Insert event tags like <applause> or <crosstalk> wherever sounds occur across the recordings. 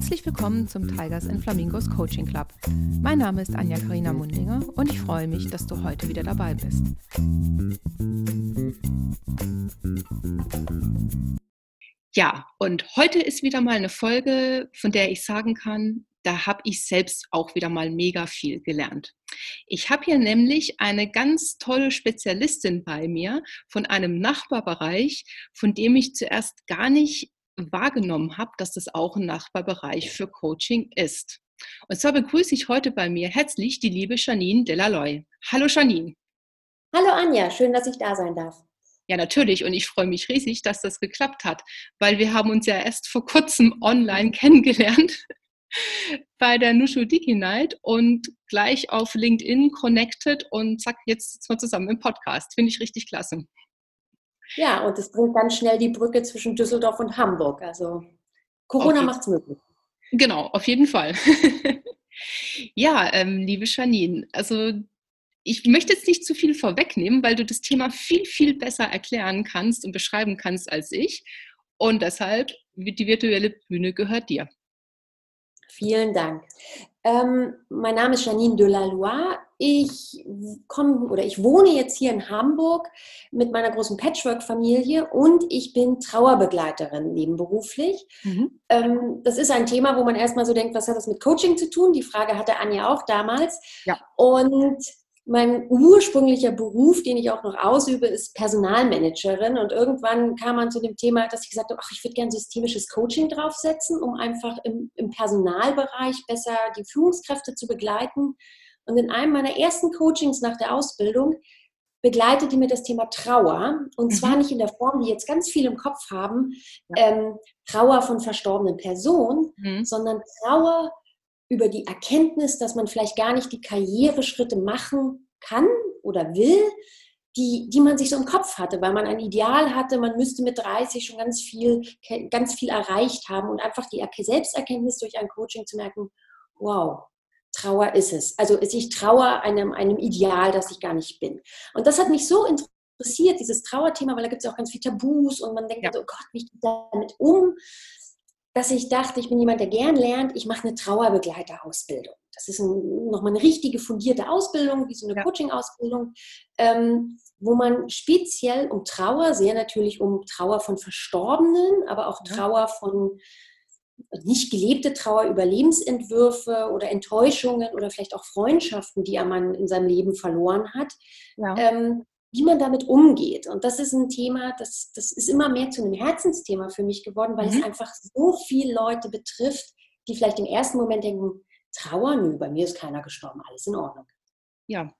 Herzlich willkommen zum Tigers and Flamingos Coaching Club. Mein Name ist Anja Karina Mundinger und ich freue mich, dass du heute wieder dabei bist. Ja, und heute ist wieder mal eine Folge, von der ich sagen kann, da habe ich selbst auch wieder mal mega viel gelernt. Ich habe hier nämlich eine ganz tolle Spezialistin bei mir von einem Nachbarbereich, von dem ich zuerst gar nicht wahrgenommen habe, dass das auch ein Nachbarbereich für Coaching ist. Und zwar begrüße ich heute bei mir herzlich die liebe Janine Delaloy. Hallo Janine. Hallo Anja, schön, dass ich da sein darf. Ja, natürlich. Und ich freue mich riesig, dass das geklappt hat, weil wir haben uns ja erst vor kurzem online kennengelernt <laughs> bei der Nushu Diki Night und gleich auf LinkedIn connected und zack, jetzt sitzen wir zusammen im Podcast. Finde ich richtig klasse. Ja, und es bringt ganz schnell die Brücke zwischen Düsseldorf und Hamburg. Also Corona macht es möglich. Genau, auf jeden Fall. <laughs> ja, ähm, liebe Janine, also ich möchte jetzt nicht zu viel vorwegnehmen, weil du das Thema viel, viel besser erklären kannst und beschreiben kannst als ich. Und deshalb, die virtuelle Bühne gehört dir. Vielen Dank. Ähm, mein Name ist Janine Delaloy. Ich komme oder ich wohne jetzt hier in Hamburg mit meiner großen Patchwork-Familie und ich bin Trauerbegleiterin nebenberuflich. Mhm. Ähm, das ist ein Thema, wo man erstmal so denkt, was hat das mit Coaching zu tun? Die Frage hatte Anja auch damals. Ja. Und mein ursprünglicher Beruf, den ich auch noch ausübe, ist Personalmanagerin. Und irgendwann kam man zu dem Thema, dass ich gesagt habe, ach, ich würde gerne systemisches Coaching draufsetzen, um einfach im, im Personalbereich besser die Führungskräfte zu begleiten. Und in einem meiner ersten Coachings nach der Ausbildung begleitete mir das Thema Trauer. Und zwar mhm. nicht in der Form, die jetzt ganz viel im Kopf haben, ja. ähm, Trauer von verstorbenen Personen, mhm. sondern Trauer über die Erkenntnis, dass man vielleicht gar nicht die Karriereschritte machen kann oder will, die, die man sich so im Kopf hatte, weil man ein Ideal hatte, man müsste mit 30 schon ganz viel, ganz viel erreicht haben und einfach die Selbsterkenntnis durch ein Coaching zu merken, wow, Trauer ist es. Also ich traue einem, einem Ideal, das ich gar nicht bin. Und das hat mich so interessiert, dieses Trauerthema, weil da gibt es ja auch ganz viel Tabus und man denkt, ja. oh Gott, wie geht damit um? dass ich dachte, ich bin jemand, der gern lernt, ich mache eine Trauerbegleiterausbildung. Das ist ein, nochmal eine richtige fundierte Ausbildung, wie so eine ja. Coaching-Ausbildung, ähm, wo man speziell um Trauer, sehr natürlich um Trauer von Verstorbenen, aber auch Trauer von nicht gelebte Trauer über Lebensentwürfe oder Enttäuschungen oder vielleicht auch Freundschaften, die man in seinem Leben verloren hat, ja. ähm, wie man damit umgeht. Und das ist ein Thema, das, das ist immer mehr zu einem Herzensthema für mich geworden, weil mhm. es einfach so viele Leute betrifft, die vielleicht im ersten Moment denken, Trauer, nö, bei mir ist keiner gestorben, alles in Ordnung. Ja.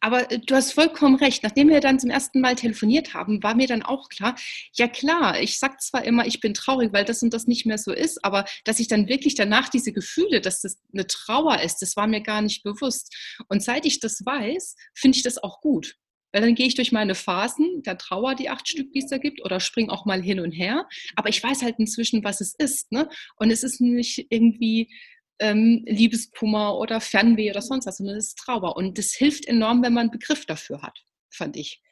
Aber äh, du hast vollkommen recht. Nachdem wir dann zum ersten Mal telefoniert haben, war mir dann auch klar, ja klar, ich sage zwar immer, ich bin traurig, weil das und das nicht mehr so ist, aber dass ich dann wirklich danach diese Gefühle, dass das eine Trauer ist, das war mir gar nicht bewusst. Und seit ich das weiß, finde ich das auch gut. Weil dann gehe ich durch meine Phasen der Trauer, die acht Stück, die es da gibt, oder springe auch mal hin und her. Aber ich weiß halt inzwischen, was es ist. Ne? Und es ist nicht irgendwie ähm, Liebeskummer oder Fernweh oder sonst was, sondern es ist Trauer. Und das hilft enorm, wenn man einen Begriff dafür hat, fand ich.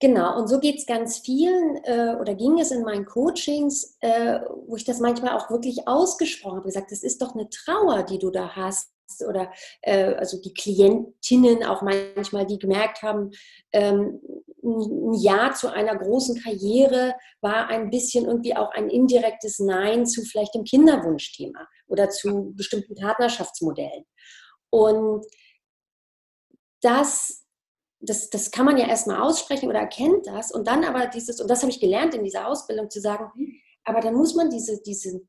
Genau, und so geht es ganz vielen äh, oder ging es in meinen Coachings, äh, wo ich das manchmal auch wirklich ausgesprochen habe, gesagt, das ist doch eine Trauer, die du da hast oder äh, also die Klientinnen auch manchmal, die gemerkt haben, ähm, ein Ja zu einer großen Karriere war ein bisschen irgendwie auch ein indirektes Nein zu vielleicht dem Kinderwunschthema oder zu bestimmten Partnerschaftsmodellen. Und das, das, das kann man ja erstmal aussprechen oder erkennt das und dann aber dieses, und das habe ich gelernt in dieser Ausbildung zu sagen, aber dann muss man diese, diese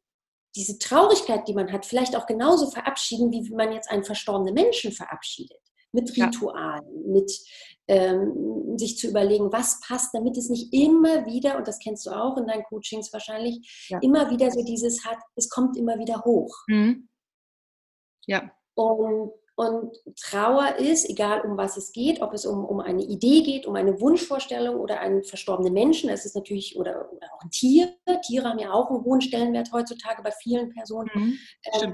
diese Traurigkeit, die man hat, vielleicht auch genauso verabschieden, wie man jetzt einen verstorbenen Menschen verabschiedet. Mit Ritualen, ja. mit ähm, sich zu überlegen, was passt, damit es nicht immer wieder, und das kennst du auch in deinen Coachings wahrscheinlich, ja. immer wieder so dieses hat, es kommt immer wieder hoch. Mhm. Ja. Und und Trauer ist, egal um was es geht, ob es um, um eine Idee geht, um eine Wunschvorstellung oder einen verstorbenen Menschen, es ist natürlich, oder, oder auch ein Tier. Tiere haben ja auch einen hohen Stellenwert heutzutage bei vielen Personen, mhm, äh,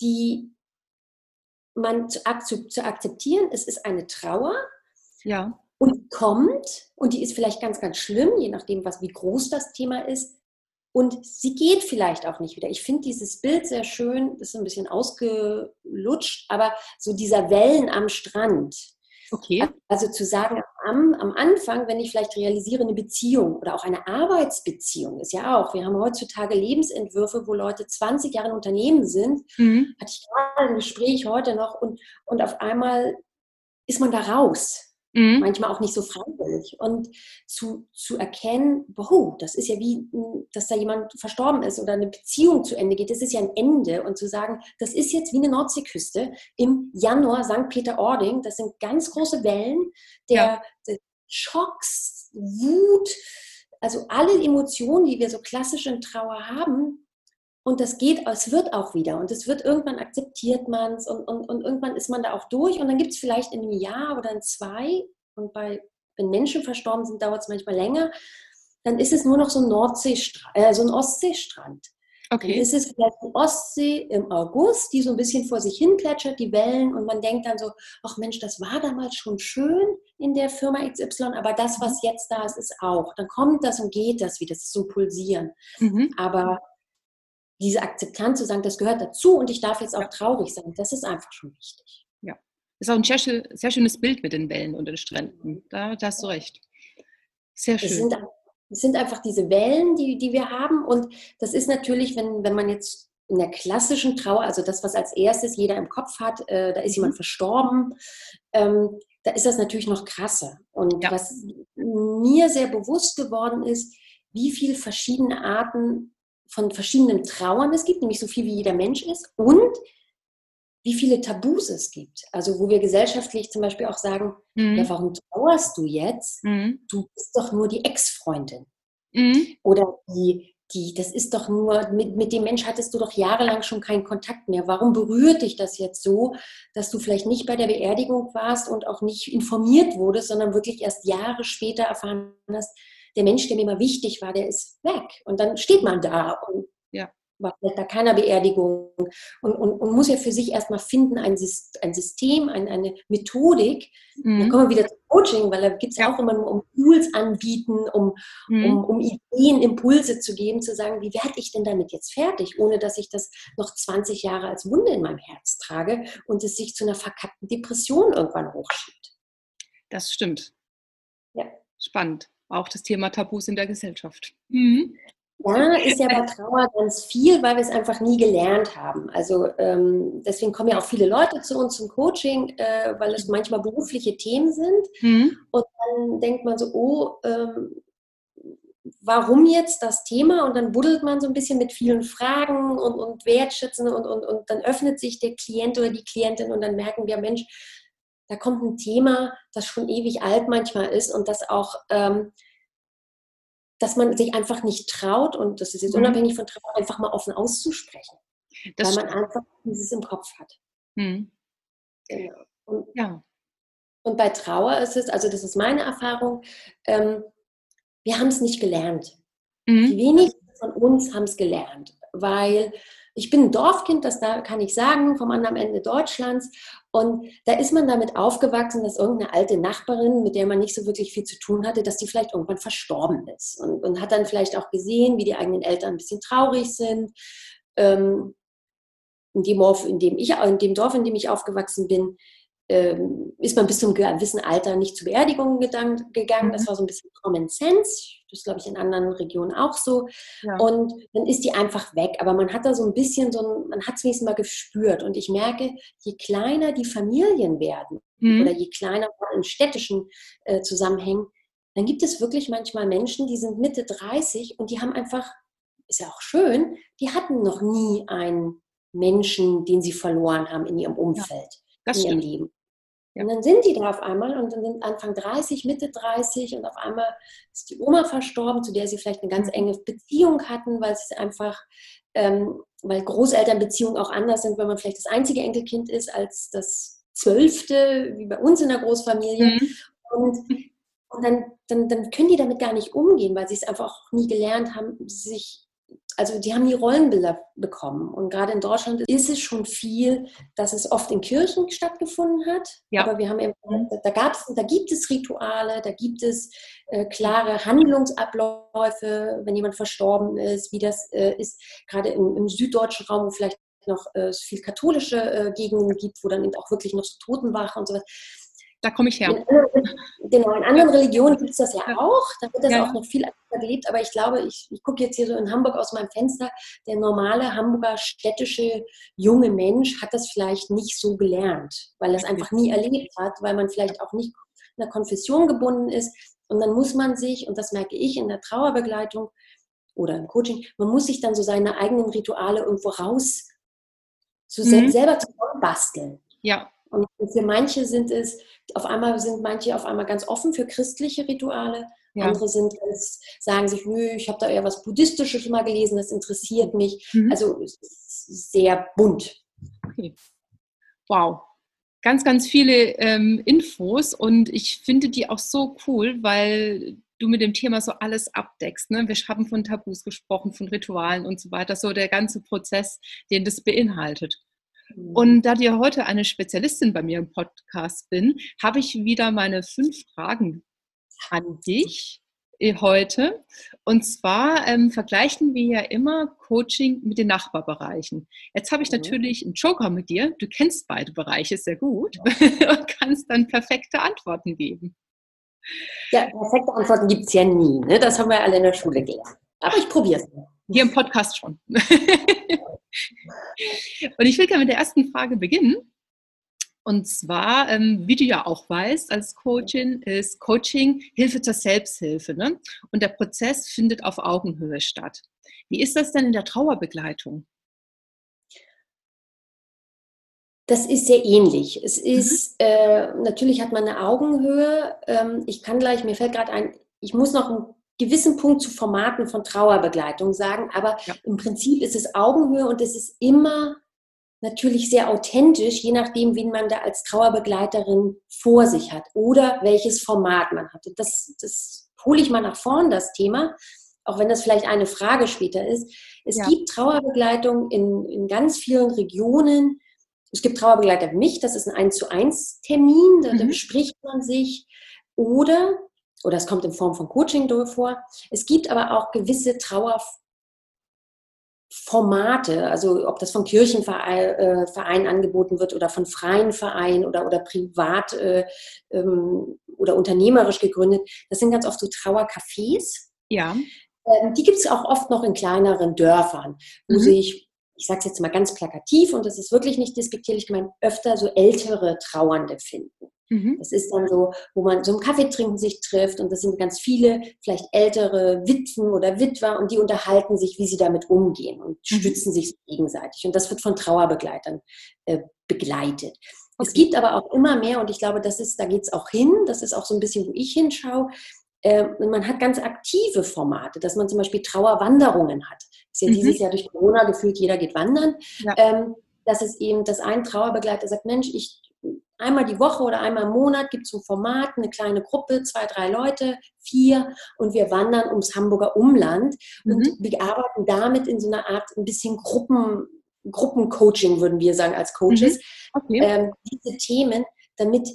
die man zu, zu akzeptieren, es ist eine Trauer. Ja. Und kommt, und die ist vielleicht ganz, ganz schlimm, je nachdem, was, wie groß das Thema ist, und sie geht vielleicht auch nicht wieder. Ich finde dieses Bild sehr schön, das ist ein bisschen ausgelutscht, aber so dieser Wellen am Strand. Okay. Also zu sagen, am, am Anfang, wenn ich vielleicht realisiere, eine Beziehung oder auch eine Arbeitsbeziehung ist ja auch. Wir haben heutzutage Lebensentwürfe, wo Leute 20 Jahre in Unternehmen sind. Mhm. Hatte ich gerade ein Gespräch heute noch und, und auf einmal ist man da raus. Mhm. Manchmal auch nicht so freiwillig. Und zu, zu erkennen, wow, das ist ja wie, dass da jemand verstorben ist oder eine Beziehung zu Ende geht, das ist ja ein Ende. Und zu sagen, das ist jetzt wie eine Nordseeküste im Januar St. Peter-Ording, das sind ganz große Wellen der, ja. der Schocks, Wut, also alle Emotionen, die wir so klassisch in Trauer haben, und das geht, es wird auch wieder. Und es wird irgendwann akzeptiert man es und, und, und irgendwann ist man da auch durch. Und dann gibt es vielleicht in einem Jahr oder in zwei, und bei, wenn Menschen verstorben sind, dauert es manchmal länger, dann ist es nur noch so ein Nordseestrand, äh, so ein Ostseestrand. Okay. Dann ist es vielleicht eine Ostsee im August, die so ein bisschen vor sich hin plätschert, die Wellen, und man denkt dann so, ach Mensch, das war damals schon schön in der Firma XY, aber das, was jetzt da ist, ist auch. Dann kommt das und geht das wieder, das ist so ein Pulsieren. Mhm. Aber diese Akzeptanz zu sagen, das gehört dazu und ich darf jetzt auch traurig sein, das ist einfach schon wichtig. Ja, ist auch ein sehr, sehr schönes Bild mit den Wellen und den Stränden. Da, da hast du recht. Sehr schön. Es sind, es sind einfach diese Wellen, die, die wir haben und das ist natürlich, wenn, wenn man jetzt in der klassischen Trauer, also das, was als erstes jeder im Kopf hat, äh, da ist jemand mhm. verstorben, ähm, da ist das natürlich noch krasser. Und ja. was mir sehr bewusst geworden ist, wie viele verschiedene Arten von verschiedenen Trauern es gibt, nämlich so viel wie jeder Mensch ist und wie viele Tabus es gibt. Also wo wir gesellschaftlich zum Beispiel auch sagen, mhm. ja, warum trauerst du jetzt? Mhm. Du bist doch nur die Ex-Freundin. Mhm. Oder die, die, das ist doch nur, mit, mit dem Mensch hattest du doch jahrelang schon keinen Kontakt mehr. Warum berührt dich das jetzt so, dass du vielleicht nicht bei der Beerdigung warst und auch nicht informiert wurdest, sondern wirklich erst Jahre später erfahren hast, der Mensch, der mir immer wichtig war, der ist weg. Und dann steht man da und ja. war vielleicht bei keiner Beerdigung und, und, und, muss ja für sich erstmal finden, ein, ein System, ein, eine Methodik. Mhm. Dann kommen wir wieder zum Coaching, weil da gibt es ja auch immer nur um Tools anbieten, um, mhm. um, um Ideen, Impulse zu geben, zu sagen, wie werde ich denn damit jetzt fertig, ohne dass ich das noch 20 Jahre als Wunde in meinem Herz trage und es sich zu einer verkackten Depression irgendwann hochschiebt. Das stimmt. Ja. Spannend auch das Thema Tabus in der Gesellschaft. Mhm. Ja, ist ja bei Trauer ganz viel, weil wir es einfach nie gelernt haben. Also ähm, deswegen kommen ja auch viele Leute zu uns zum Coaching, äh, weil es manchmal berufliche Themen sind. Mhm. Und dann denkt man so, oh, ähm, warum jetzt das Thema? Und dann buddelt man so ein bisschen mit vielen Fragen und, und Wertschätzen und, und, und dann öffnet sich der Klient oder die Klientin und dann merken wir, Mensch, da kommt ein Thema, das schon ewig alt manchmal ist und das auch, ähm, dass man sich einfach nicht traut, und das ist jetzt mhm. unabhängig von Trauer, einfach mal offen auszusprechen. Das weil man einfach dieses im Kopf hat. Mhm. Genau. Und, ja. und bei Trauer ist es, also das ist meine Erfahrung, ähm, wir haben es nicht gelernt. Mhm. Die wenigsten von uns haben es gelernt, weil ich bin ein Dorfkind, das da kann ich sagen, vom anderen Ende Deutschlands. Und da ist man damit aufgewachsen, dass irgendeine alte Nachbarin, mit der man nicht so wirklich viel zu tun hatte, dass die vielleicht irgendwann verstorben ist. Und, und hat dann vielleicht auch gesehen, wie die eigenen Eltern ein bisschen traurig sind. Ähm, in, dem Dorf, in, dem ich, in dem Dorf, in dem ich aufgewachsen bin, ähm, ist man bis zum gewissen Alter nicht zu Beerdigungen gegangen. Das mhm. war so ein bisschen Common Sense. Das ist, glaube ich, in anderen Regionen auch so. Ja. Und dann ist die einfach weg. Aber man hat da so ein bisschen so ein, man hat es wenigstens mal gespürt. Und ich merke, je kleiner die Familien werden mhm. oder je kleiner in städtischen äh, Zusammenhängen, dann gibt es wirklich manchmal Menschen, die sind Mitte 30 und die haben einfach, ist ja auch schön, die hatten noch nie einen Menschen, den sie verloren haben in ihrem Umfeld, ja, in ihrem stimmt. Leben. Und dann sind die da auf einmal und dann sind Anfang 30, Mitte 30 und auf einmal ist die Oma verstorben, zu der sie vielleicht eine ganz enge Beziehung hatten, weil sie einfach, ähm, weil Großelternbeziehungen auch anders sind, wenn man vielleicht das einzige Enkelkind ist als das zwölfte, wie bei uns in der Großfamilie. Mhm. Und, und dann, dann, dann können die damit gar nicht umgehen, weil sie es einfach auch nie gelernt haben, sich also die haben die Rollenbilder bekommen. Und gerade in Deutschland ist es schon viel, dass es oft in Kirchen stattgefunden hat. Ja. Aber wir haben eben, da, gab's, da gibt es Rituale, da gibt es äh, klare Handlungsabläufe, wenn jemand verstorben ist, wie das äh, ist, gerade im, im, süddeutschen Raum, wo vielleicht noch äh, viel katholische äh, Gegenden gibt, wo dann eben auch wirklich noch so Totenwache und so was da komme ich her. In, genau, in anderen Religionen gibt es das ja auch. Da wird das ja. auch noch viel gelebt. Aber ich glaube, ich, ich gucke jetzt hier so in Hamburg aus meinem Fenster. Der normale Hamburger städtische junge Mensch hat das vielleicht nicht so gelernt, weil er es einfach nie erlebt hat, weil man vielleicht auch nicht in einer Konfession gebunden ist. Und dann muss man sich, und das merke ich in der Trauerbegleitung oder im Coaching, man muss sich dann so seine eigenen Rituale irgendwo raus, so mhm. selber zusammenbasteln. Ja. Und für manche sind es, auf einmal sind manche auf einmal ganz offen für christliche Rituale. Ja. Andere sind ganz, sagen sich, nö, ich habe da eher was Buddhistisches mal gelesen, das interessiert mich. Mhm. Also sehr bunt. Okay. Wow. Ganz, ganz viele ähm, Infos und ich finde die auch so cool, weil du mit dem Thema so alles abdeckst. Ne? Wir haben von Tabus gesprochen, von Ritualen und so weiter, so der ganze Prozess, den das beinhaltet. Und da dir heute eine Spezialistin bei mir im Podcast bin, habe ich wieder meine fünf Fragen an dich äh, heute. Und zwar ähm, vergleichen wir ja immer Coaching mit den Nachbarbereichen. Jetzt habe ich mhm. natürlich einen Joker mit dir. Du kennst beide Bereiche sehr gut ja. <laughs> und kannst dann perfekte Antworten geben. Ja, perfekte Antworten gibt es ja nie. Ne? Das haben wir alle in der Schule gelernt. Aber ich probiere es. Hier im Podcast schon. <laughs> Und ich will gerne mit der ersten Frage beginnen. Und zwar, ähm, wie du ja auch weißt, als Coachin ist Coaching Hilfe zur Selbsthilfe. Ne? Und der Prozess findet auf Augenhöhe statt. Wie ist das denn in der Trauerbegleitung? Das ist sehr ähnlich. Es mhm. ist, mhm. äh, natürlich hat man eine Augenhöhe. Ähm, ich kann gleich, mir fällt gerade ein, ich muss noch einen gewissen Punkt zu Formaten von Trauerbegleitung sagen, aber ja. im Prinzip ist es Augenhöhe und es ist immer natürlich sehr authentisch, je nachdem, wen man da als Trauerbegleiterin vor sich hat oder welches Format man hat. Das, das hole ich mal nach vorn, das Thema, auch wenn das vielleicht eine Frage später ist. Es ja. gibt Trauerbegleitung in, in ganz vielen Regionen. Es gibt Trauerbegleiter wie mich, das ist ein 1 zu 1 Termin, da, mhm. da bespricht man sich. Oder oder es kommt in Form von Coaching vor. Es gibt aber auch gewisse Trauerformate, also ob das von Kirchenvereinen äh, angeboten wird oder von freien Vereinen oder, oder privat äh, ähm, oder unternehmerisch gegründet. Das sind ganz oft so Trauercafés. Ja. Ähm, die gibt es auch oft noch in kleineren Dörfern, wo mhm. sich ich sage es jetzt mal ganz plakativ und das ist wirklich nicht despektierlich gemeint, öfter so ältere Trauernde finden. Mhm. Das ist dann so, wo man zum Kaffee trinken sich trifft und das sind ganz viele, vielleicht ältere Witwen oder Witwer und die unterhalten sich, wie sie damit umgehen und mhm. stützen sich gegenseitig. Und das wird von Trauerbegleitern äh, begleitet. Okay. Es gibt aber auch immer mehr und ich glaube, das ist, da geht es auch hin, das ist auch so ein bisschen, wo ich hinschaue. Äh, man hat ganz aktive Formate, dass man zum Beispiel Trauerwanderungen hat. Das ist ja mhm. dieses Jahr durch Corona gefühlt, jeder geht wandern. Ja. Ähm, dass es eben, dass ein Trauerbegleiter sagt, Mensch, ich einmal die Woche oder einmal im Monat gibt es ein Format, eine kleine Gruppe, zwei, drei Leute, vier und wir wandern ums Hamburger Umland mhm. und wir arbeiten damit in so einer Art ein bisschen Gruppen, Gruppencoaching, würden wir sagen als Coaches, mhm. okay. ähm, diese Themen, damit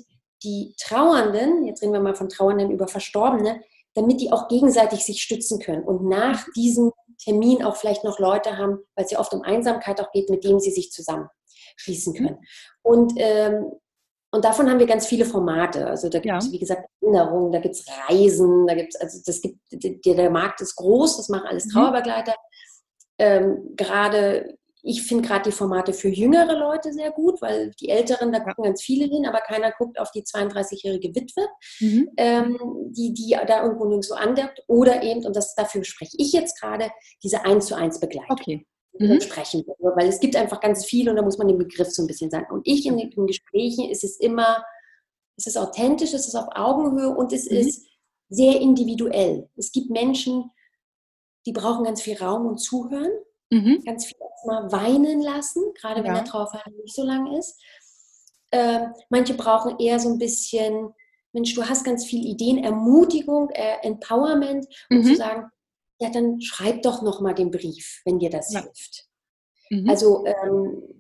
die Trauernden, jetzt reden wir mal von Trauernden über Verstorbene, damit die auch gegenseitig sich stützen können und nach diesem Termin auch vielleicht noch Leute haben, weil es ja oft um Einsamkeit auch geht, mit denen sie sich zusammenschließen mhm. können. Und ähm, und davon haben wir ganz viele Formate. Also da gibt es, ja. wie gesagt, Erinnerungen, da gibt es Reisen, da gibt es, also das gibt, der, der, Markt ist groß, das machen alles mhm. Trauerbegleiter. Ähm, gerade, ich finde gerade die Formate für jüngere Leute sehr gut, weil die Älteren, da gucken ganz viele hin, aber keiner guckt auf die 32-jährige Witwe, mhm. ähm, die, die da irgendwo nirgendwo andeckt. Oder eben, und das, dafür spreche ich jetzt gerade, diese 1 zu 1 Begleitung. Okay mhm. sprechen. Weil es gibt einfach ganz viel und da muss man den Begriff so ein bisschen sagen. Und ich in den Gesprächen ist es immer, es ist authentisch, es ist auf Augenhöhe und es mhm. ist sehr individuell. Es gibt Menschen, die brauchen ganz viel Raum und Zuhören, mhm. ganz viel erstmal weinen lassen, gerade wenn ja. der Trauerfall nicht so lang ist. Äh, manche brauchen eher so ein bisschen, Mensch, du hast ganz viele Ideen, Ermutigung, äh, Empowerment, um mhm. zu sagen, ja, dann schreib doch noch mal den Brief, wenn dir das Ja. hilft. Mhm. Also, ähm,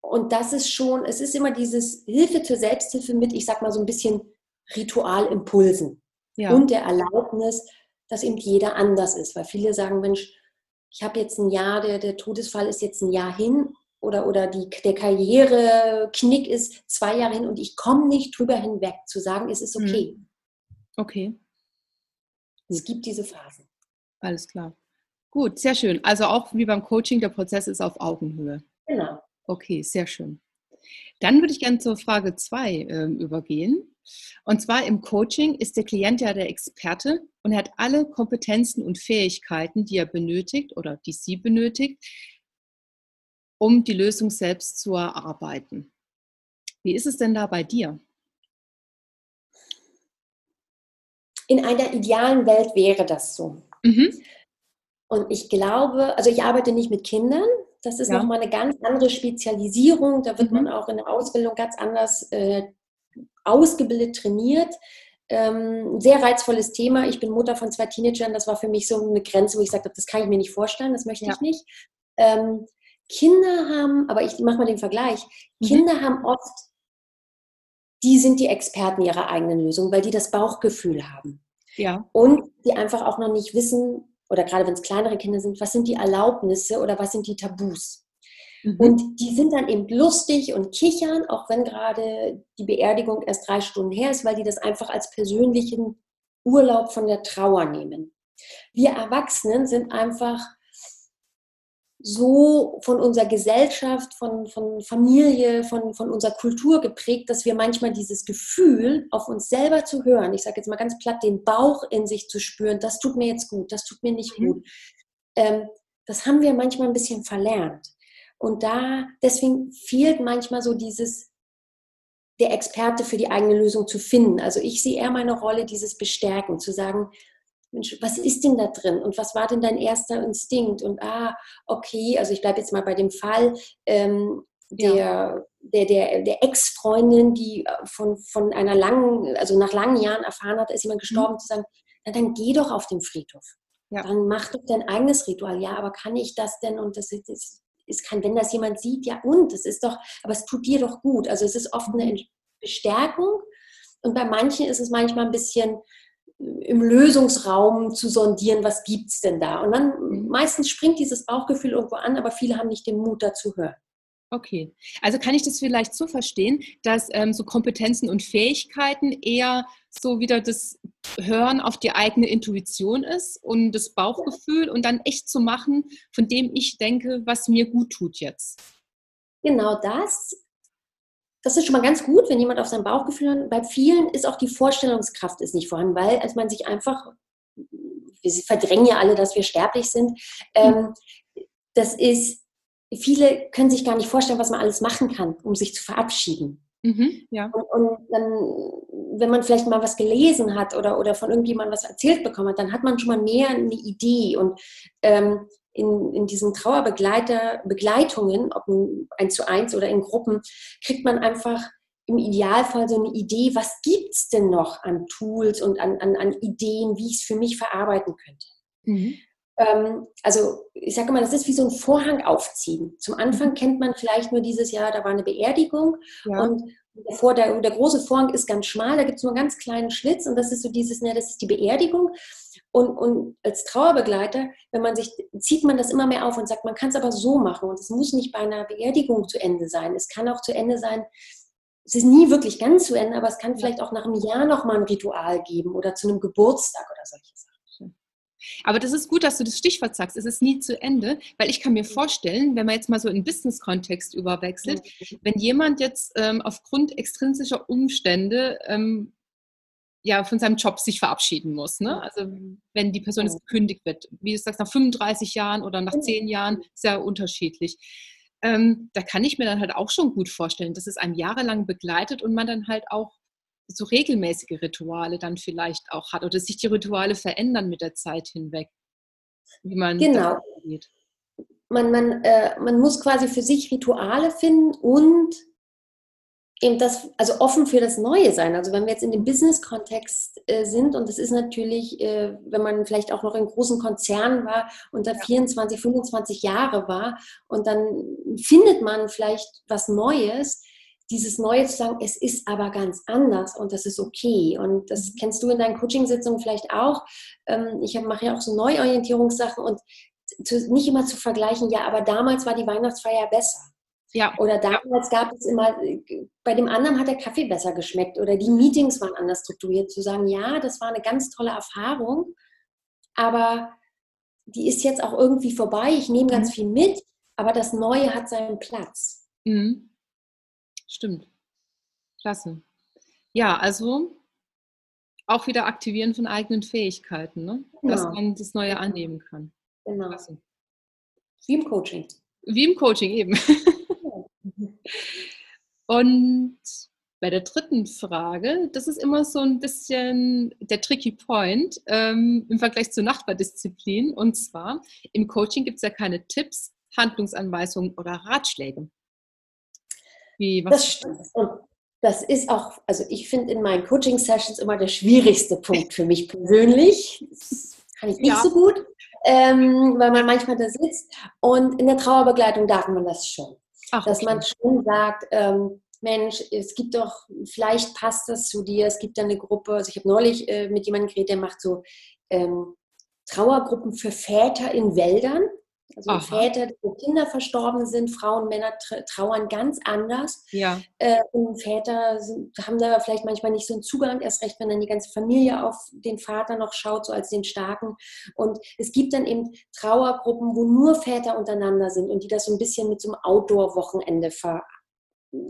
und das ist schon, es ist immer dieses Hilfe zur Selbsthilfe mit, ich sag mal so ein bisschen Ritualimpulsen ja. und der Erlaubnis, dass eben jeder anders ist. Weil viele sagen, Mensch, ich habe jetzt ein Jahr, der, der Todesfall ist jetzt ein Jahr hin oder, oder die, der Karriereknick ist zwei Jahre hin und ich komme nicht drüber hinweg, zu sagen, es ist okay. Okay, Es gibt diese Phasen. alles klar. Gut, sehr schön. Also auch wie beim Coaching, der Prozess ist auf Augenhöhe. Genau. Okay, sehr schön. Dann würde ich gerne zur Frage 2 ähm, übergehen. Und zwar im Coaching ist der Klient ja der Experte und er hat alle Kompetenzen und Fähigkeiten, die er benötigt oder die sie benötigt, um die Lösung selbst zu erarbeiten. Wie ist es denn da bei dir? In einer idealen Welt wäre das so. Mhm. Und ich glaube, also ich arbeite nicht mit Kindern. Das ist Ja. nochmal eine ganz andere Spezialisierung. Da wird Mhm. man auch in der Ausbildung ganz anders äh, ausgebildet, trainiert. Ähm, ein sehr reizvolles Thema. Ich bin Mutter von zwei Teenagern. Das war für mich so eine Grenze, wo ich gesagt habe, das kann ich mir nicht vorstellen, das möchte Ja. ich nicht. Ähm, Kinder haben, aber ich mache mal den Vergleich. Mhm. Kinder haben oft, die sind die Experten ihrer eigenen Lösung, weil die das Bauchgefühl haben Ja. und die einfach auch noch nicht wissen, oder gerade wenn es kleinere Kinder sind, was sind die Erlaubnisse oder was sind die Tabus. Mhm. Und die sind dann eben lustig und kichern, auch wenn gerade die Beerdigung erst drei Stunden her ist, weil die das einfach als persönlichen Urlaub von der Trauer nehmen. Wir Erwachsenen sind einfach so von unserer Gesellschaft, von, von Familie, von, von unserer Kultur geprägt, dass wir manchmal dieses Gefühl, auf uns selber zu hören, ich sage jetzt mal ganz platt, den Bauch in sich zu spüren, das tut mir jetzt gut, das tut mir nicht Mhm. gut, ähm, das haben wir manchmal ein bisschen verlernt. Und da, deswegen fehlt manchmal so dieses, der Experte für die eigene Lösung zu finden. Also ich sehe eher meine Rolle, dieses Bestärken, zu sagen, Mensch, was ist denn da drin und was war denn dein erster Instinkt? Und ah, okay, also ich bleibe jetzt mal bei dem Fall ähm, der, der, der, der Ex-Freundin, die äh, von, von einer langen, also nach langen Jahren erfahren hat, ist jemand gestorben, zu sagen, na dann geh doch auf den Friedhof. Ja. Dann mach doch dein eigenes Ritual. Ja, aber kann ich das denn? Und das ist, das ist kein, wenn das jemand sieht, ja und, es ist doch, aber es tut dir doch gut. Also es ist oft eine Ent- Bestärkung und bei manchen ist es manchmal ein bisschen im Lösungsraum zu sondieren, was gibt es denn da? Und dann Mhm. meistens springt dieses Bauchgefühl irgendwo an, aber viele haben nicht den Mut dazu hören. Okay. Also kann ich das vielleicht so verstehen, dass ähm, so Kompetenzen und Fähigkeiten eher so wieder das Hören auf die eigene Intuition ist und das Bauchgefühl und dann echt zu machen, von dem ich denke, was mir gut tut jetzt. Genau das. Das ist schon mal ganz gut, wenn jemand auf sein Bauchgefühl hört. Bei vielen ist auch die Vorstellungskraft ist nicht vorhanden, weil als man sich einfach, wir verdrängen ja alle, dass wir sterblich sind. Ähm, das ist, viele können sich gar nicht vorstellen, was man alles machen kann, um sich zu verabschieden. Mhm, ja. Und, und dann, wenn man vielleicht mal was gelesen hat oder, oder von irgendjemandem was erzählt bekommen hat, dann hat man schon mal mehr eine Idee. Und ähm, in, in diesen Trauerbegleitungen, ob nun eins zu eins oder in Gruppen, kriegt man einfach im Idealfall so eine Idee, was gibt es denn noch an Tools und an, an, an Ideen, wie ich es für mich verarbeiten könnte. Mhm. Ähm, also ich sage mal, das ist wie so ein Vorhang aufziehen. Zum Anfang kennt man vielleicht nur dieses Jahr, da war eine Beerdigung Ja. und davor der, der große Vorhang ist ganz schmal, da gibt es nur einen ganz kleinen Schlitz und das ist so dieses, ne, das ist die Beerdigung. Und, und als Trauerbegleiter, wenn man sich, zieht man das immer mehr auf und sagt, man kann es aber so machen und es muss nicht bei einer Beerdigung zu Ende sein. Es kann auch zu Ende sein, es ist nie wirklich ganz zu Ende, aber es kann vielleicht auch nach einem Jahr nochmal ein Ritual geben oder zu einem Geburtstag oder solche Sachen. Aber das ist gut, dass du das Stichwort sagst. Es ist nie zu Ende, weil ich kann mir vorstellen, wenn man jetzt mal so in Business-Kontext überwechselt, wenn jemand jetzt ähm, aufgrund extrinsischer Umstände ähm, ja von seinem Job sich verabschieden muss. Ne? Also wenn die Person jetzt gekündigt wird, wie du sagst, nach 35 Jahren oder nach 10 Jahren, sehr unterschiedlich. Ähm, da kann ich mir dann halt auch schon gut vorstellen, dass es einem jahrelang begleitet und man dann halt auch so regelmäßige Rituale dann vielleicht auch hat oder sich die Rituale verändern mit der Zeit hinweg. Wie man Genau. man, man, äh, man muss quasi für sich Rituale finden und eben das, also offen für das Neue sein. Also wenn wir jetzt in dem Business-Kontext äh, sind und das ist natürlich, äh, wenn man vielleicht auch noch in großen Konzernen war und da ja. 24, 25 Jahre war und dann findet man vielleicht was Neues, dieses Neue zu sagen, es ist aber ganz anders und das ist okay. Und das mhm. kennst du in deinen Coachingsitzungen vielleicht auch. Ähm, ich mache ja auch so Neuorientierungssachen und zu, nicht immer zu vergleichen, ja, aber damals war die Weihnachtsfeier besser. Ja. Oder damals gab es immer, bei dem anderen hat der Kaffee besser geschmeckt oder die Meetings waren anders strukturiert. Zu sagen, ja, das war eine ganz tolle Erfahrung, aber die ist jetzt auch irgendwie vorbei. Ich nehme ganz mhm. viel mit, aber das Neue hat seinen Platz. Mhm. Stimmt. Klasse. Ja, also auch wieder aktivieren von eigenen Fähigkeiten, ne? Genau. dass man das Neue annehmen kann. Genau. Klasse. Wie im Coaching. Wie im Coaching eben. <laughs> Und bei der dritten Frage, das ist immer so ein bisschen der tricky Point ähm, im Vergleich zur Nachbardisziplin. Und zwar, im Coaching gibt es ja keine Tipps, Handlungsanweisungen oder Ratschläge. Wie, das stimmt. Und das ist auch, also ich finde in meinen Coaching-Sessions immer der schwierigste Punkt für mich persönlich. Das kann ich nicht ja. so gut, ähm, weil man manchmal da sitzt. Und in der Trauerbegleitung darf man das schon. Ach, dass okay. man schon sagt, ähm, Mensch, es gibt doch, vielleicht passt das zu dir, es gibt da eine Gruppe, also ich habe neulich äh, mit jemandem geredet, der macht so ähm, Trauergruppen für Väter in Wäldern. Also Aha. Väter, wo Kinder verstorben sind, Frauen, Männer trauern ganz anders. Ja. Äh, und Väter sind, haben da vielleicht manchmal nicht so einen Zugang, erst recht, wenn dann die ganze Familie auf den Vater noch schaut, so als den Starken. Und es gibt dann eben Trauergruppen, wo nur Väter untereinander sind und die das so ein bisschen mit so einem Outdoor-Wochenende ver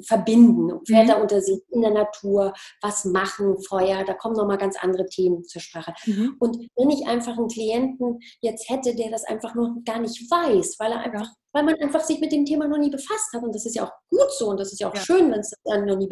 verbinden. Väter mhm. unter sich in der Natur, was machen, Feuer, da kommen nochmal ganz andere Themen zur Sprache. Mhm. Und wenn ich einfach einen Klienten jetzt hätte, der das einfach noch gar nicht weiß, weil er einfach, weil man einfach sich mit dem Thema noch nie befasst hat, und das ist ja auch gut so und das ist ja auch ja. schön, wenn es dann noch nie,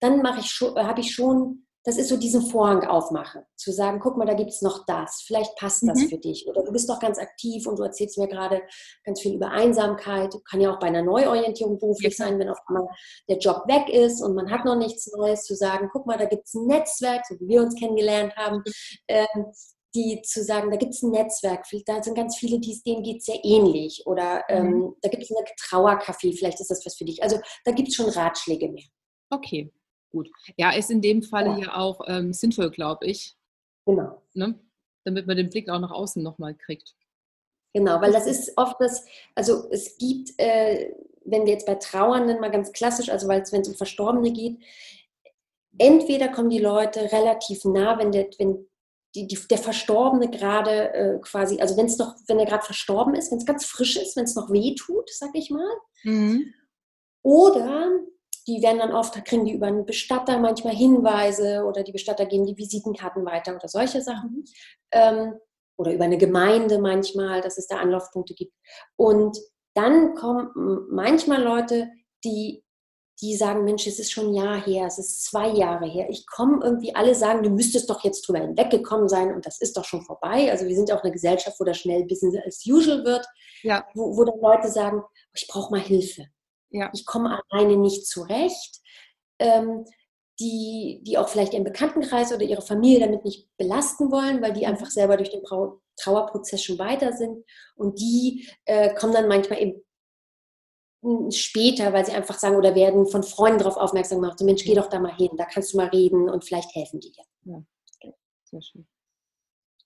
dann mache ich schon, habe ich schon das ist so diesen Vorhang aufmachen, zu sagen, guck mal, da gibt es noch das, vielleicht passt das mhm. für dich. Oder du bist doch ganz aktiv und du erzählst mir gerade ganz viel über Einsamkeit. Kann ja auch bei einer Neuorientierung beruflich ja. sein, wenn auf einmal der Job weg ist und man hat noch nichts Neues, zu sagen, guck mal, da gibt es ein Netzwerk, so wie wir uns kennengelernt haben, mhm. ähm, die zu sagen, da gibt es ein Netzwerk, da sind ganz viele, die, denen geht es sehr ähnlich. Oder ähm, mhm. da gibt es eine Trauercafé, vielleicht ist das was für dich. Also da gibt es schon Ratschläge mehr. Okay, Gut. Ja, ist in dem Falle ja, auch ähm, sinnvoll, glaube ich. Genau. Ne? Damit man den Blick auch nach außen nochmal kriegt. Genau, weil das ist oft das, also es gibt, äh, wenn wir jetzt bei Trauernden mal ganz klassisch, also weil es, wenn es um Verstorbene geht, entweder kommen die Leute relativ nah, wenn der, wenn die, die, der Verstorbene gerade äh, quasi, also wenn es noch, wenn er gerade verstorben ist, wenn es ganz frisch ist, wenn es noch weh tut, sag ich mal. Mhm. Oder die werden dann oft, da kriegen die über einen Bestatter manchmal Hinweise oder die Bestatter geben die Visitenkarten weiter oder solche Sachen. Ähm, oder über eine Gemeinde manchmal, dass es da Anlaufpunkte gibt. Und dann kommen manchmal Leute, die, die sagen, Mensch, es ist schon ein Jahr her, es ist zwei Jahre her. Ich komme irgendwie, alle sagen, du müsstest doch jetzt drüber hinweggekommen sein und das ist doch schon vorbei. Also wir sind ja auch eine Gesellschaft, wo das schnell Business as usual wird, ja. wo, wo dann Leute sagen, ich brauche mal Hilfe. Ja. Ich komme alleine nicht zurecht. Ähm, die, die auch vielleicht ihren Bekanntenkreis oder ihre Familie damit nicht belasten wollen, weil die einfach selber durch den Trauerprozess schon weiter sind. Und die äh, kommen dann manchmal eben später, weil sie einfach sagen oder werden von Freunden darauf aufmerksam gemacht, so Mensch, geh doch da mal hin, da kannst du mal reden und vielleicht helfen die dir. Ja, sehr schön.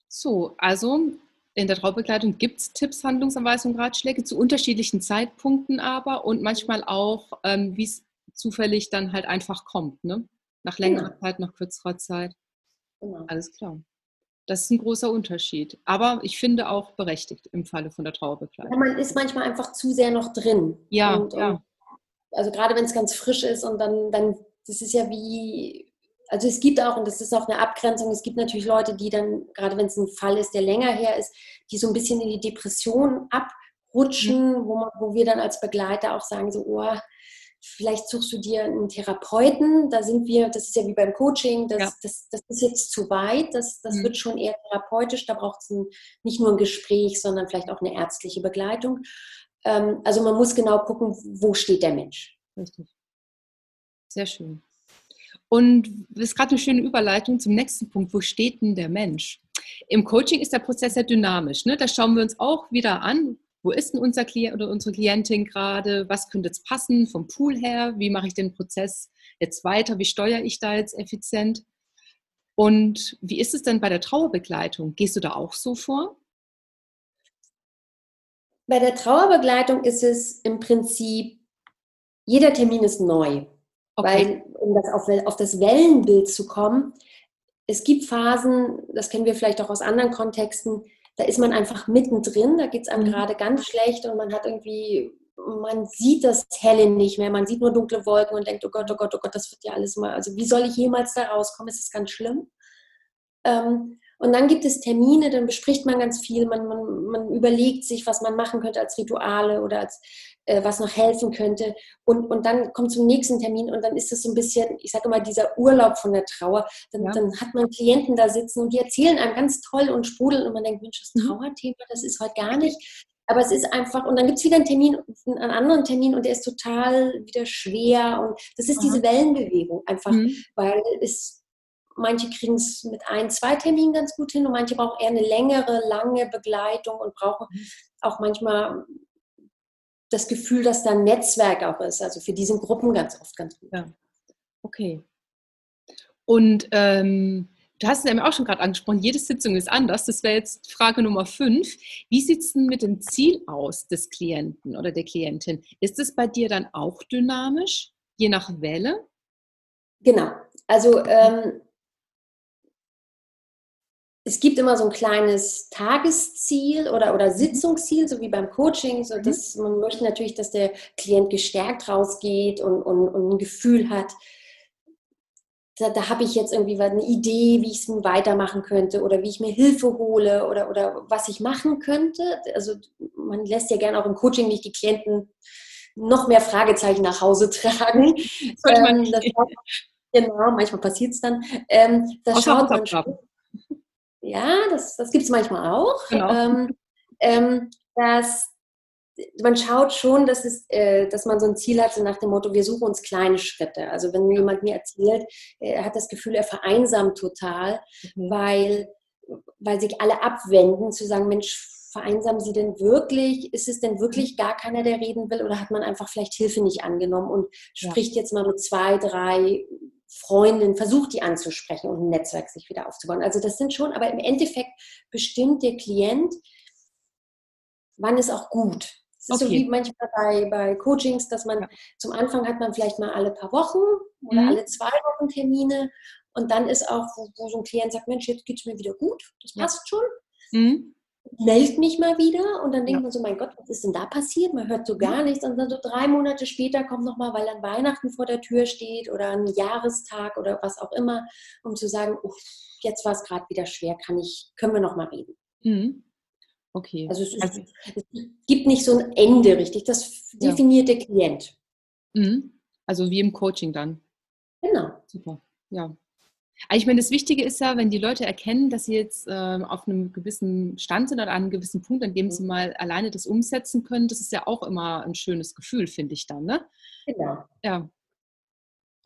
So, also in der Traubegleitung gibt es Tipps, Handlungsanweisungen, Ratschläge zu unterschiedlichen Zeitpunkten aber und manchmal auch, ähm, wie es zufällig dann halt einfach kommt. Ne? Nach längerer genau. Zeit, nach kürzerer Zeit. Genau. Alles klar. Das ist ein großer Unterschied. Aber ich finde auch berechtigt im Falle von der Trauerbegleitung. Ja, man ist manchmal einfach zu sehr noch drin. Ja, und, ja. Und also gerade wenn es ganz frisch ist und dann, dann, das ist ja wie, also es gibt auch, und das ist auch eine Abgrenzung, es gibt natürlich Leute, die dann, gerade wenn es ein Fall ist, der länger her ist, die so ein bisschen in die Depression abrutschen, mhm. wo, man, wo wir dann als Begleiter auch sagen, so, oh, vielleicht suchst du dir einen Therapeuten, da sind wir, das ist ja wie beim Coaching, das, ja. das, das ist jetzt zu weit, das, das mhm. wird schon eher therapeutisch, da braucht es nicht nur ein Gespräch, sondern vielleicht auch eine ärztliche Begleitung. Ähm, also man muss genau gucken, wo steht der Mensch. Richtig. Sehr schön. Und das ist gerade eine schöne Überleitung zum nächsten Punkt. Wo steht denn der Mensch? Im Coaching ist der Prozess ja dynamisch. Ne? Da schauen wir uns auch wieder an, wo ist denn unser Klient oder unsere Klientin gerade? Was könnte jetzt passen vom Pool her? Wie mache ich den Prozess jetzt weiter? Wie steuere ich da jetzt effizient? Und wie ist es denn bei der Trauerbegleitung? Gehst du da auch so vor? Bei der Trauerbegleitung ist es im Prinzip, jeder Termin ist neu. Okay. Weil, um das auf, auf das Wellenbild zu kommen, es gibt Phasen, das kennen wir vielleicht auch aus anderen Kontexten, da ist man einfach mittendrin, da geht es einem mhm. gerade ganz schlecht und man hat irgendwie, man sieht das Helle nicht mehr, man sieht nur dunkle Wolken und denkt, oh Gott, oh Gott, oh Gott, das wird ja alles mal, also wie soll ich jemals da rauskommen, es ist ganz schlimm. Ähm, und dann gibt es Termine, dann bespricht man ganz viel, man, man, man überlegt sich, was man machen könnte als Rituale oder als äh, was noch helfen könnte. Und, und dann kommt zum nächsten Termin und dann ist es so ein bisschen, ich sage immer, dieser Urlaub von der Trauer. Dann, ja. dann hat man Klienten da sitzen und die erzählen einem ganz toll und sprudeln und man denkt, Mensch, das mhm. Trauerthema, das ist heute gar nicht. Aber es ist einfach, und dann gibt es wieder einen Termin, einen anderen Termin und der ist total wieder schwer. Und das ist Aha. diese Wellenbewegung einfach, mhm. weil es Manche kriegen es mit ein, zwei Terminen ganz gut hin und manche brauchen eher eine längere, lange Begleitung und brauchen mhm. auch manchmal das Gefühl, dass da ein Netzwerk auch ist. Also für diese Gruppen ganz oft ganz gut. Ja. Okay. Und ähm, du hast es ja auch schon gerade angesprochen, jede Sitzung ist anders. Das wäre jetzt Frage Nummer fünf. Wie sieht es denn mit dem Ziel aus des Klienten oder der Klientin? Ist es bei dir dann auch dynamisch, je nach Welle? Genau. Also ähm, es gibt immer so ein kleines Tagesziel oder, oder mhm. Sitzungsziel, so wie beim Coaching. So mhm. dass man möchte natürlich, dass der Klient gestärkt rausgeht und, und, und ein Gefühl hat, da, da habe ich jetzt irgendwie eine Idee, wie ich es weitermachen könnte oder wie ich mir Hilfe hole oder, oder was ich machen könnte. Also man lässt ja gerne auch im Coaching nicht die Klienten noch mehr Fragezeichen nach Hause <laughs> tragen. Ähm, das, genau, manchmal passiert es dann. Ähm, das schaut man schon, ja, das, das gibt es manchmal auch. Genau. Ähm, ähm, dass man schaut schon, dass, es, äh, dass man so ein Ziel hat, so nach dem Motto, wir suchen uns kleine Schritte. Also wenn jemand mir erzählt, er hat das Gefühl, er vereinsamt total, mhm. weil, weil sich alle abwenden, zu sagen, Mensch, vereinsamen Sie denn wirklich? Ist es denn wirklich mhm. gar keiner, der reden will? Oder hat man einfach vielleicht Hilfe nicht angenommen und ja. spricht jetzt mal mit zwei, drei Freundin, versucht die anzusprechen und ein Netzwerk sich wieder aufzubauen. Also das sind schon, aber im Endeffekt bestimmt der Klient, wann ist auch gut. Es ist okay. so wie manchmal bei, bei Coachings, dass man ja. zum Anfang hat man vielleicht mal alle paar Wochen oder mhm. alle zwei Wochen Termine und dann ist auch, wo, wo so ein Klient sagt, Mensch, jetzt geht es mir wieder gut, das passt ja. schon. Mhm meld mich mal wieder und dann denkt ja. man so, mein Gott, was ist denn da passiert? Man hört so gar nichts und dann so drei Monate später kommt nochmal, weil dann Weihnachten vor der Tür steht oder ein Jahrestag oder was auch immer, um zu sagen, jetzt war es gerade wieder schwer, kann ich, können wir nochmal reden. Mhm. Okay. Also es, ist, also es, gibt nicht so ein Ende richtig, das definiert ja. der Klient. Mhm. Also wie im Coaching dann. Genau. Super, ja. Aber ich meine, das Wichtige ist ja, wenn die Leute erkennen, dass sie jetzt äh, auf einem gewissen Stand sind oder an einem gewissen Punkt, an dem sie mhm. mal alleine das umsetzen können, das ist ja auch immer ein schönes Gefühl, finde ich dann. Ne? Genau. Ja.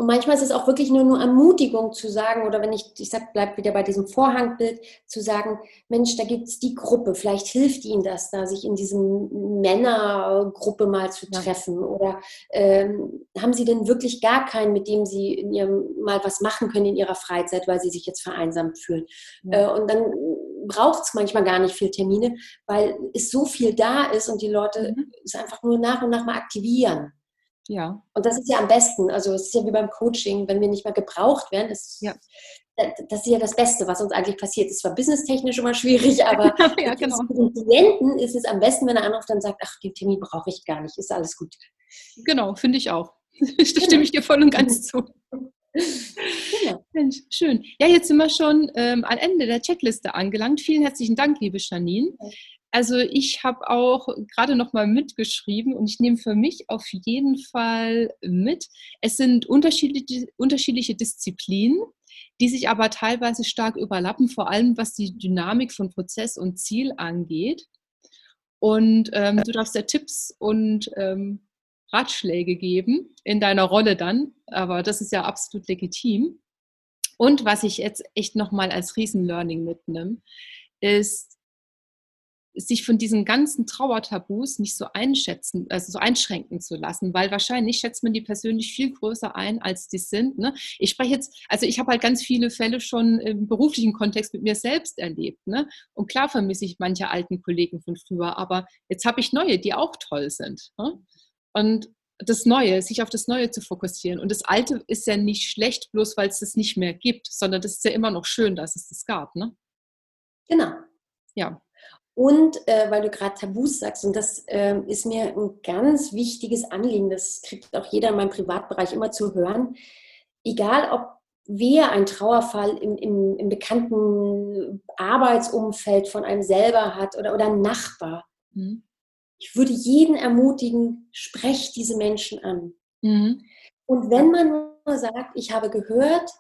Und manchmal ist es auch wirklich nur nur Ermutigung zu sagen, oder wenn ich, ich sag, bleib wieder bei diesem Vorhangbild, zu sagen, Mensch, da gibt es die Gruppe, vielleicht hilft ihnen das, da sich in diesem Männergruppe mal zu treffen. Ja. Oder ähm, haben sie denn wirklich gar keinen, mit dem sie in ihrem mal was machen können in ihrer Freizeit, weil sie sich jetzt vereinsamt fühlen? Ja. Äh, und dann braucht es manchmal gar nicht viel Termine, weil es so viel da ist und die Leute mhm. es einfach nur nach und nach mal aktivieren. Ja. Und das ist ja am besten. Also es ist ja wie beim Coaching, wenn wir nicht mehr gebraucht werden, ist, ja. das ist ja das Beste, was uns eigentlich passiert. Es war businesstechnisch immer schwierig, <laughs> aber ja, genau. für den Klienten ist es am besten, wenn er anruft und sagt, ach, den Termin brauche ich gar nicht, ist alles gut. Genau, finde ich auch. <laughs> da stimme genau. ich dir voll und ganz zu. Genau. Mensch, schön. Ja, jetzt sind wir schon ähm, am Ende der Checkliste angelangt. Vielen herzlichen Dank, liebe Janine. Also ich habe auch gerade noch mal mitgeschrieben und ich nehme für mich auf jeden Fall mit. Es sind unterschiedliche, unterschiedliche Disziplinen, die sich aber teilweise stark überlappen, vor allem was die Dynamik von Prozess und Ziel angeht. Und ähm, du darfst ja Tipps und ähm, Ratschläge geben in deiner Rolle dann, aber das ist ja absolut legitim. Und was ich jetzt echt nochmal als Riesen-Learning mitnehme, ist, sich von diesen ganzen Trauertabus nicht so einschätzen, also so einschränken zu lassen, weil wahrscheinlich schätzt man die persönlich viel größer ein, als die sind. Ne? Ich spreche jetzt, also ich habe halt ganz viele Fälle schon im beruflichen Kontext mit mir selbst erlebt. Ne? Und klar vermisse ich manche alten Kollegen von früher, aber jetzt habe ich neue, die auch toll sind. Ne? Und das Neue, sich auf das Neue zu fokussieren. Und das Alte ist ja nicht schlecht, bloß weil es das nicht mehr gibt, sondern das ist ja immer noch schön, dass es das gab. Ne? Genau. Ja. Und äh, weil du gerade Tabus sagst, und das äh, ist mir ein ganz wichtiges Anliegen, das kriegt auch jeder in meinem Privatbereich immer zu hören, egal ob wer ein Trauerfall im, im, im bekannten Arbeitsumfeld von einem selber hat oder, oder ein Nachbar. Mhm. Ich würde jeden ermutigen, sprecht diese Menschen an. Mhm. Und wenn man nur sagt, ich habe gehört,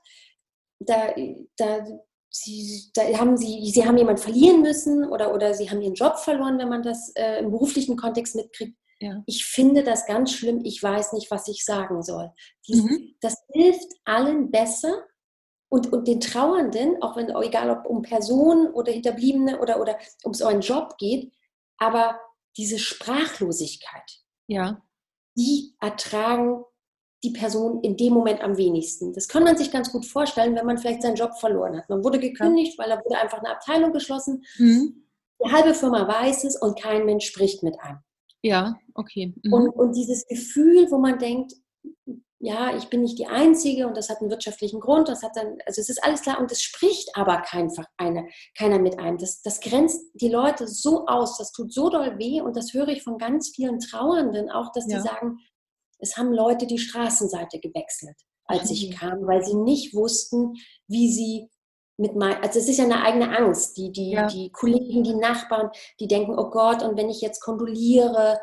da, da Sie, da haben sie, sie haben jemanden verlieren müssen oder, oder sie haben ihren Job verloren, wenn man das äh, im beruflichen Kontext mitkriegt. Ja. Ich finde das ganz schlimm. Ich weiß nicht, was ich sagen soll. Dies, mhm. Das hilft allen besser und, und den Trauernden, auch wenn, egal ob um Personen oder Hinterbliebene oder, oder um so einen Job geht, aber diese Sprachlosigkeit, ja. die ertragen die Person in dem Moment am wenigsten. Das kann man sich ganz gut vorstellen, wenn man vielleicht seinen Job verloren hat. Man wurde gekündigt, weil da wurde einfach eine Abteilung geschlossen. Mhm. Die halbe Firma weiß es und kein Mensch spricht mit einem. Ja, okay. Mhm. Und, und dieses Gefühl, wo man denkt, ja, ich bin nicht die Einzige und das hat einen wirtschaftlichen Grund, das hat dann, also es ist alles klar und es spricht aber einfach eine, keiner mit einem. Das, das grenzt die Leute so aus, das tut so doll weh und das höre ich von ganz vielen Trauernden auch, dass ja. die sagen, es haben Leute die Straßenseite gewechselt, als ich kam, weil sie nicht wussten, wie sie mit mein, also es ist ja eine eigene Angst. Die, die, ja. die Kollegen, die Nachbarn, die denken, oh Gott, und wenn ich jetzt kondoliere,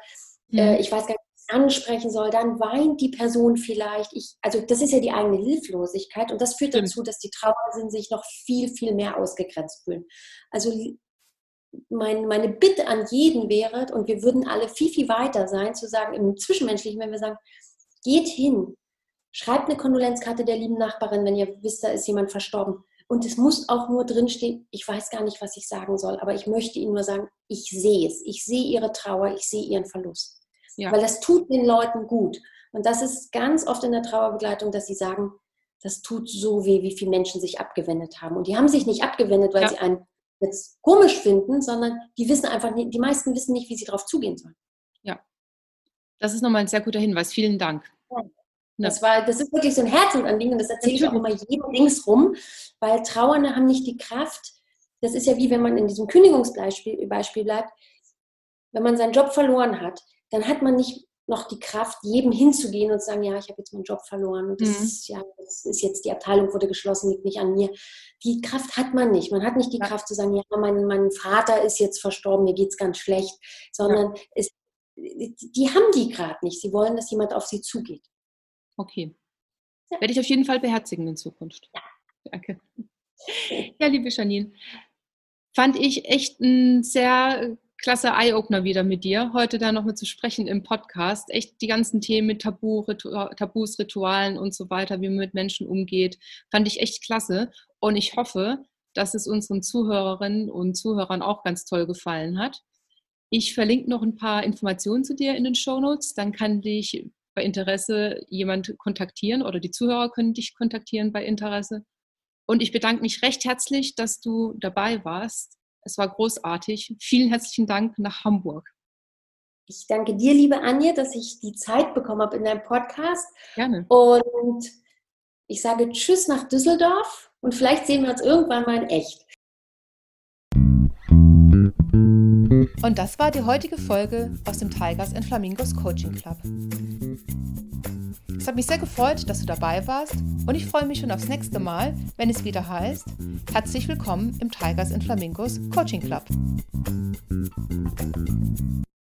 mhm. äh, ich weiß gar nicht, was ich ansprechen soll, dann weint die Person vielleicht. Ich, also das ist ja die eigene Hilflosigkeit und das führt mhm. dazu, dass die Trauernden sich noch viel, viel mehr ausgegrenzt fühlen. Also mein, meine Bitte an jeden wäre, und wir würden alle viel, viel weiter sein, zu sagen, im Zwischenmenschlichen, wenn wir sagen, geht hin, schreibt eine Kondolenzkarte der lieben Nachbarin, wenn ihr wisst, da ist jemand verstorben. Und es muss auch nur drinstehen, ich weiß gar nicht, was ich sagen soll, aber ich möchte Ihnen nur sagen, ich sehe es. Ich sehe Ihre Trauer, ich sehe Ihren Verlust. Ja. Weil das tut den Leuten gut. Und das ist ganz oft in der Trauerbegleitung, dass sie sagen, das tut so weh, wie viele Menschen sich abgewendet haben. Und die haben sich nicht abgewendet, weil ja. sie einen jetzt komisch finden, sondern die wissen einfach nicht, die meisten wissen nicht, wie sie darauf zugehen sollen. Ja, das ist nochmal ein sehr guter Hinweis. Vielen Dank. Ja. Das, war, das ist wirklich so ein Herzensanliegen und das erzähle ich auch immer jedem linksrum, weil Trauernde haben nicht die Kraft. Das ist ja wie wenn man in diesem Kündigungsbeispiel Beispiel bleibt. Wenn man seinen Job verloren hat, dann hat man nicht noch die Kraft, jedem hinzugehen und zu sagen, ja, ich habe jetzt meinen Job verloren und das, mhm. ist, ja, das ist jetzt, die Abteilung wurde geschlossen, liegt nicht an mir. Die Kraft hat man nicht. Man hat nicht die ja. Kraft zu sagen, ja, mein, mein Vater ist jetzt verstorben, mir geht es ganz schlecht, sondern ja. es, die haben die gerade nicht. Sie wollen, dass jemand auf sie zugeht. Okay. Ja. Werde ich auf jeden Fall beherzigen in Zukunft. Ja. Danke. Ja, liebe Janine, fand ich echt ein sehr klasse Eye-Opener wieder mit dir, heute da nochmal zu sprechen im Podcast. Echt die ganzen Themen mit Tabu, Ritu Tabus, Ritualen und so weiter, wie man mit Menschen umgeht, fand ich echt klasse. Und ich hoffe, dass es unseren Zuhörerinnen und Zuhörern auch ganz toll gefallen hat. Ich verlinke noch ein paar Informationen zu dir in den Show Notes. Dann kann dich bei Interesse jemand kontaktieren oder die Zuhörer können dich kontaktieren bei Interesse. Und ich bedanke mich recht herzlich, dass du dabei warst es war großartig. Vielen herzlichen Dank nach Hamburg. Ich danke dir, liebe Anja, dass ich die Zeit bekommen habe in deinem Podcast. Gerne. Und ich sage Tschüss nach Düsseldorf und vielleicht sehen wir uns irgendwann mal in echt. Und das war die heutige Folge aus dem Tigers and Flamingos Coaching Club. Es hat mich sehr gefreut, dass du dabei warst und ich freue mich schon aufs nächste Mal, wenn es wieder heißt, herzlich willkommen im Tigers and Flamingos Coaching Club.